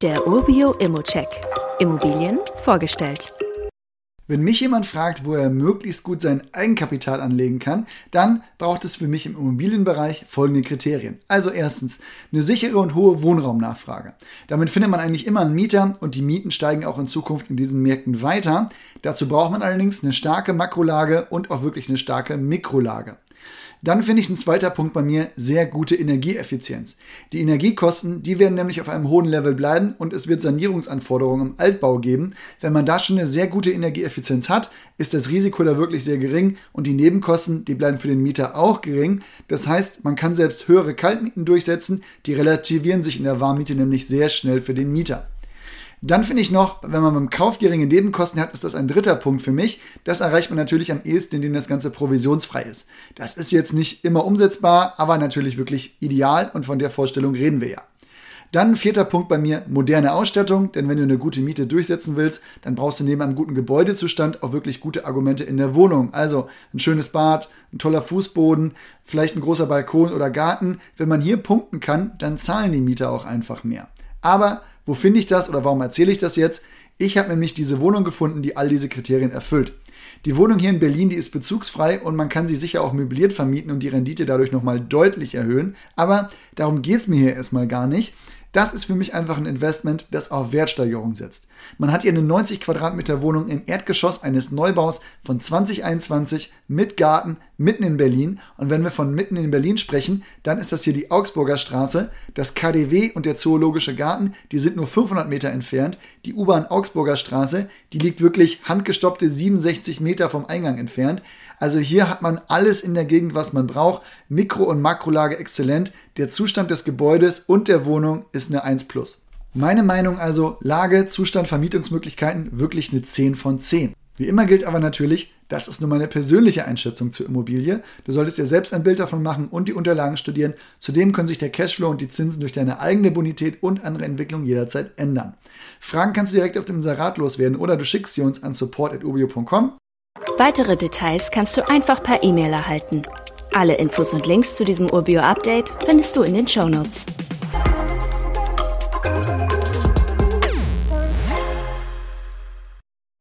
Der Urbio Immocheck. Immobilien vorgestellt. Wenn mich jemand fragt, wo er möglichst gut sein Eigenkapital anlegen kann, dann braucht es für mich im Immobilienbereich folgende Kriterien. Also erstens eine sichere und hohe Wohnraumnachfrage. Damit findet man eigentlich immer einen Mieter und die Mieten steigen auch in Zukunft in diesen Märkten weiter. Dazu braucht man allerdings eine starke Makrolage und auch wirklich eine starke Mikrolage. Dann finde ich ein zweiter Punkt bei mir sehr gute Energieeffizienz. Die Energiekosten, die werden nämlich auf einem hohen Level bleiben und es wird Sanierungsanforderungen im Altbau geben. Wenn man da schon eine sehr gute Energieeffizienz hat, ist das Risiko da wirklich sehr gering und die Nebenkosten, die bleiben für den Mieter auch gering. Das heißt, man kann selbst höhere Kaltmieten durchsetzen, die relativieren sich in der Warmmiete nämlich sehr schnell für den Mieter. Dann finde ich noch, wenn man beim Kauf geringe Nebenkosten hat, ist das ein dritter Punkt für mich. Das erreicht man natürlich am ehesten, indem das Ganze provisionsfrei ist. Das ist jetzt nicht immer umsetzbar, aber natürlich wirklich ideal und von der Vorstellung reden wir ja. Dann vierter Punkt bei mir, moderne Ausstattung, denn wenn du eine gute Miete durchsetzen willst, dann brauchst du neben einem guten Gebäudezustand auch wirklich gute Argumente in der Wohnung. Also ein schönes Bad, ein toller Fußboden, vielleicht ein großer Balkon oder Garten. Wenn man hier punkten kann, dann zahlen die Mieter auch einfach mehr. Aber wo finde ich das oder warum erzähle ich das jetzt? Ich habe nämlich diese Wohnung gefunden, die all diese Kriterien erfüllt. Die Wohnung hier in Berlin, die ist bezugsfrei und man kann sie sicher auch möbliert vermieten und die Rendite dadurch nochmal deutlich erhöhen. Aber darum geht es mir hier erstmal gar nicht. Das ist für mich einfach ein Investment, das auf Wertsteigerung setzt. Man hat hier eine 90 Quadratmeter Wohnung im Erdgeschoss eines Neubaus von 2021 mit Garten mitten in Berlin. Und wenn wir von mitten in Berlin sprechen, dann ist das hier die Augsburger Straße. Das KDW und der Zoologische Garten, die sind nur 500 Meter entfernt. Die U-Bahn Augsburger Straße, die liegt wirklich handgestoppte 67 Meter vom Eingang entfernt. Also hier hat man alles in der Gegend, was man braucht. Mikro- und Makrolage exzellent. Der Zustand des Gebäudes und der Wohnung ist eine 1 plus. Meine Meinung also, Lage, Zustand, Vermietungsmöglichkeiten wirklich eine 10 von 10. Wie immer gilt aber natürlich, das ist nur meine persönliche Einschätzung zur Immobilie. Du solltest dir selbst ein Bild davon machen und die Unterlagen studieren. Zudem können sich der Cashflow und die Zinsen durch deine eigene Bonität und andere Entwicklung jederzeit ändern. Fragen kannst du direkt auf dem Inserat loswerden oder du schickst sie uns an support.ubio.com Weitere Details kannst du einfach per E-Mail erhalten. Alle Infos und Links zu diesem Urbio-Update findest du in den Show Notes. thank you